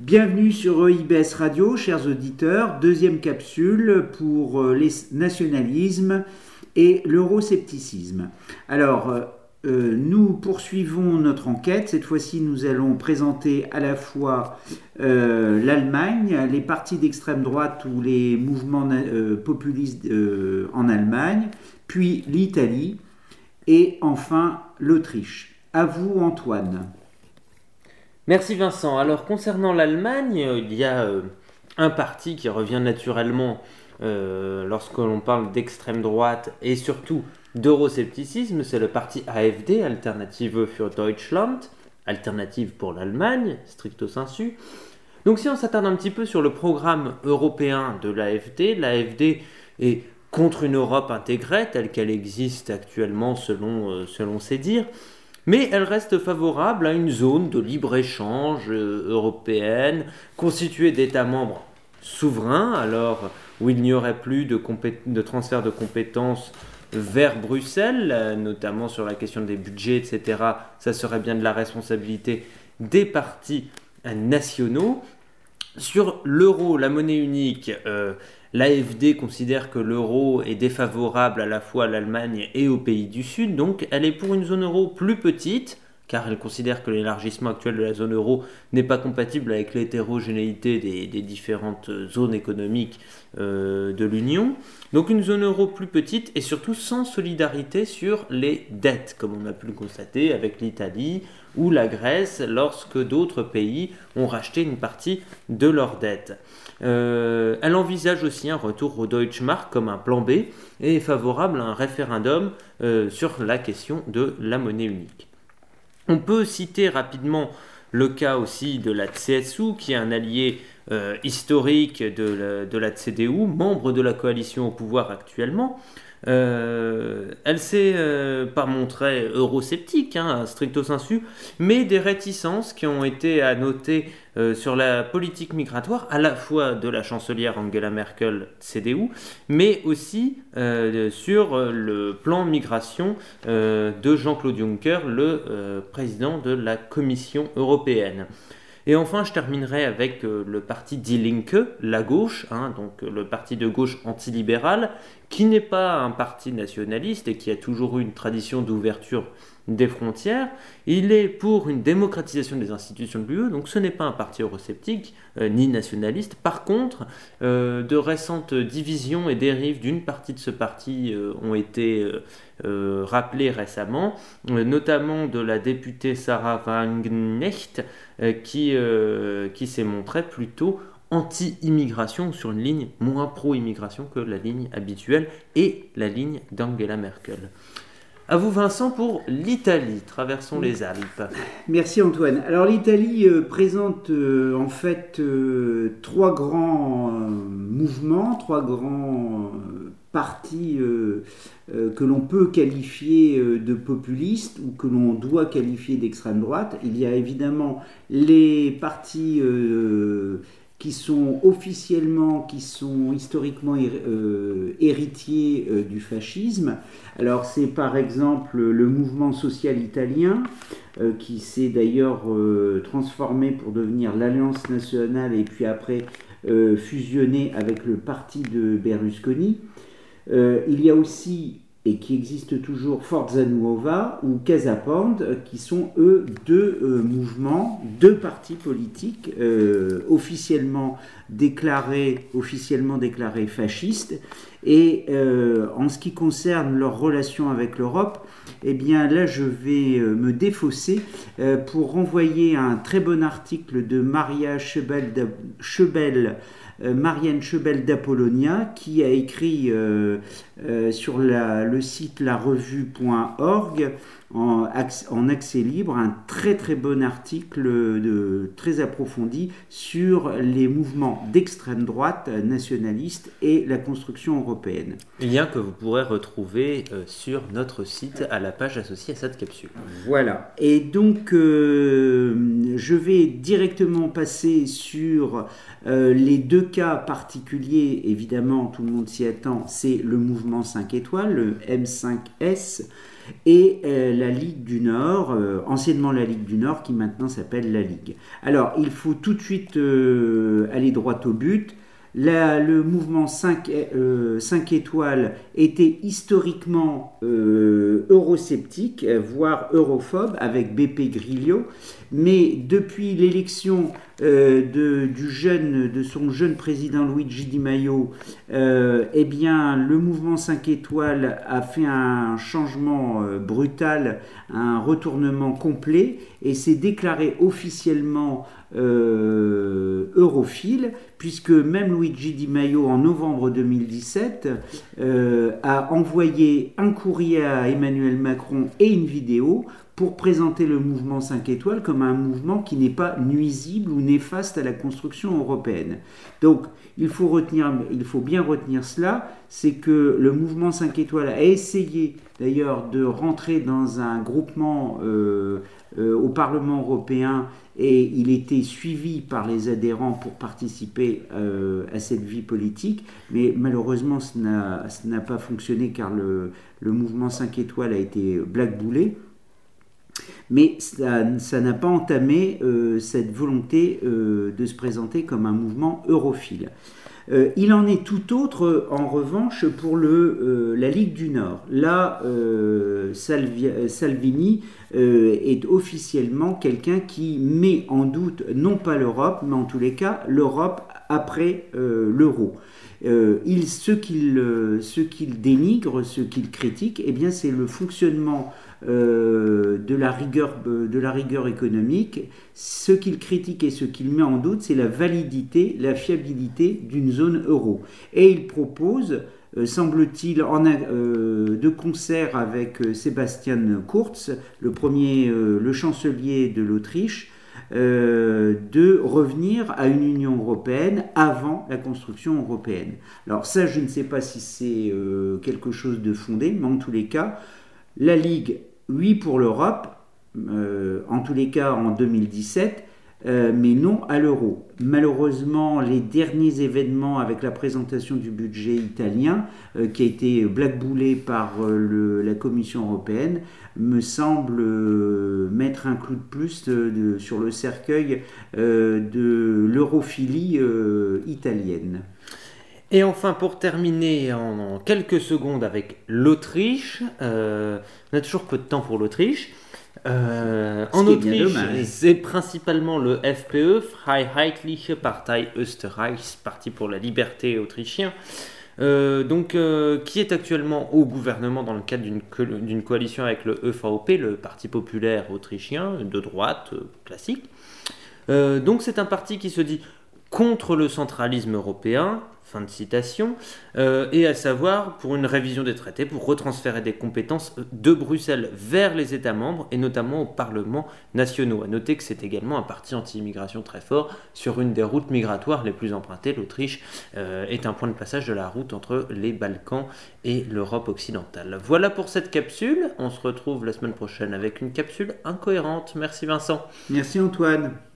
Bienvenue sur EIBS Radio, chers auditeurs. Deuxième capsule pour euh, les nationalismes et l'euroscepticisme. Alors, euh, euh, nous poursuivons notre enquête. Cette fois-ci, nous allons présenter à la fois l'Allemagne, les partis d'extrême droite ou les mouvements populistes en Allemagne, puis l'Italie et enfin l'Autriche. À vous, Antoine. Merci Vincent. Alors concernant l'Allemagne, euh, il y a euh, un parti qui revient naturellement euh, lorsque l'on parle d'extrême droite et surtout d'euroscepticisme, c'est le parti AfD, Alternative für Deutschland, alternative pour l'Allemagne, stricto sensu. Donc si on s'attarde un petit peu sur le programme européen de l'AfD, l'AfD est contre une Europe intégrée telle qu'elle existe actuellement selon, selon ses dires mais elle reste favorable à une zone de libre-échange euh, européenne constituée d'États membres souverains, alors où il n'y aurait plus de, transfert de compétences vers Bruxelles, euh, notamment sur la question des budgets, etc. Ça serait bien de la responsabilité des partis euh, nationaux. Sur l'euro, la monnaie unique, L'AFD considère que l'euro est défavorable à la fois à l'Allemagne et aux pays du Sud, donc elle est pour une zone euro plus petite, car elle considère que l'élargissement actuel de la zone euro n'est pas compatible avec l'hétérogénéité des, différentes zones économiques euh, de l'Union. Donc une zone euro plus petite et surtout sans solidarité sur les dettes, comme on a pu le constater avec l'Italie ou la Grèce lorsque d'autres pays ont racheté une partie de leurs dettes. Euh, elle envisage aussi un retour au Deutschmark comme un plan B et est favorable à un référendum euh, sur la question de la monnaie unique. On peut citer rapidement le cas aussi de la CSU, qui est un allié euh, historique de de la CDU, membre de la coalition au pouvoir actuellement, euh, elle s'est euh, pas montrée eurosceptique, hein, stricto sensu, mais des réticences qui ont été à noter euh, sur la politique migratoire, à la fois de la chancelière Angela Merkel, CDU, mais aussi sur le plan migration de Jean-Claude Juncker, le président de la Commission européenne. Et enfin, je terminerai avec euh, le parti Die Linke, la gauche, hein, donc euh, le parti de gauche antilibéral, qui n'est pas un parti nationaliste et qui a toujours eu une tradition d'ouverture des frontières. Il est pour une démocratisation des institutions de l'UE, donc ce n'est pas un parti eurosceptique euh, ni nationaliste. Par contre, euh, de récentes divisions et dérives d'une partie de ce parti euh, ont été rappelées récemment, notamment de la députée Sarah Wagenknecht, qui, qui s'est montrée plutôt anti-immigration sur une ligne moins pro-immigration que la ligne habituelle et la ligne d'Angela Merkel. À vous Vincent pour l'Italie, traversons les Alpes. Merci Antoine. Alors l'Italie euh, présente euh, en fait euh, trois grands mouvements, trois grands partis que l'on peut qualifier de populistes ou que l'on doit qualifier d'extrême droite. Il y a évidemment les partis qui sont officiellement, qui sont historiquement euh, héritiers euh, du fascisme. Alors c'est par exemple le mouvement social italien, euh, qui s'est d'ailleurs transformé pour devenir l'Alliance nationale et puis après fusionné avec le parti de Berlusconi. il y a aussi et qui existe toujours Forza Nuova ou Casapand, qui sont eux deux euh, mouvements, deux partis politiques euh, officiellement déclarés, officiellement déclarés fascistes. Et euh, en ce qui concerne leur relation avec l'Europe, eh bien là je vais me défausser pour renvoyer un très bon article de Maria Chebel, Chebel euh, Marianne Chebel d'Apollonia qui a écrit euh, euh, sur le site larevue.org en, en, accès libre un très très bon article de, très approfondi sur les mouvements d'extrême droite nationaliste et la construction européenne. Lien que vous pourrez retrouver euh, sur notre site à la page associée à cette capsule. Voilà. Et donc euh, je vais directement passer sur euh, les deux cas particuliers. Évidemment, tout le monde s'y attend. C'est le mouvement 5 étoiles, le M5S et la Ligue du Nord, anciennement la Ligue du Nord, qui maintenant s'appelle la Ligue. Alors, il faut tout de suite aller droit au but le mouvement 5, euh, étoiles était historiquement euh, eurosceptique, voire europhobe, avec BP Grillo, mais depuis l'élection euh, jeune, de son jeune président Luigi Di Maio, eh bien, le mouvement 5 étoiles a fait un changement brutal, un retournement complet, et s'est déclaré officiellement europhile, puisque même Luigi Di Maio, en novembre 2017, euh, a envoyé un courrier à Emmanuel Macron et une vidéo pour présenter le mouvement 5 étoiles comme un mouvement qui n'est pas nuisible ou néfaste à la construction européenne. Donc, il faut, retenir, il faut bien retenir cela, c'est que le mouvement 5 étoiles a essayé d'ailleurs de rentrer dans un groupement euh, euh, au Parlement européen et il était suivi par les adhérents pour participer euh, à cette vie politique, mais malheureusement ce n'a pas fonctionné car le, le, mouvement 5 étoiles a été blackboulé. Mais ça n'a pas entamé euh, cette volonté euh, de se présenter comme un mouvement europhile. Euh, il en est tout autre, en revanche, pour le, la Ligue du Nord. Là, Salvini est officiellement quelqu'un qui met en doute non pas l'Europe, mais en tous les cas l'Europe après l'euro. il, ce qu'il dénigre, ce qu'il critique, eh bien, c'est le fonctionnement euh, de, la rigueur, euh, de la rigueur économique. Ce qu'il critique et ce qu'il met en doute, c'est la validité, la fiabilité d'une zone euro. Et il propose, euh, semble-t-il, de concert avec Sébastien Kurz, le premier, le chancelier de l'Autriche, de revenir à une Union européenne avant la construction européenne. Alors ça, je ne sais pas si c'est quelque chose de fondé, mais en tous les cas, la Ligue oui pour l'Europe, euh, en tous les cas en 2017, euh, mais non à l'euro. Malheureusement, les derniers événements avec la présentation du budget italien, euh, qui a été blackboulé par la Commission européenne, me semble mettre un clou de plus sur le cercueil de l'europhilie italienne. Et enfin, pour terminer en, quelques secondes avec l'Autriche, euh, on a toujours peu de temps pour l'Autriche. Euh, en Autriche, c'est principalement le FPE, Freiheitliche Partei Österreichs, Parti pour la liberté autrichien, euh, donc, qui est actuellement au gouvernement dans le cadre d'une coalition avec le EVP, le Parti populaire autrichien, de droite, classique. donc c'est un parti qui se dit contre le centralisme européen, Fin de citation. Euh, et à savoir pour une révision des traités, pour retransférer des compétences de Bruxelles vers les États membres et notamment aux parlements nationaux. À noter que c'est également un parti anti-immigration très fort sur une des routes migratoires les plus empruntées. L'Autriche euh, est un point de passage de la route entre les Balkans et l'Europe occidentale. Voilà pour cette capsule. On se retrouve la semaine prochaine avec une capsule incohérente. Merci Vincent. Merci Antoine.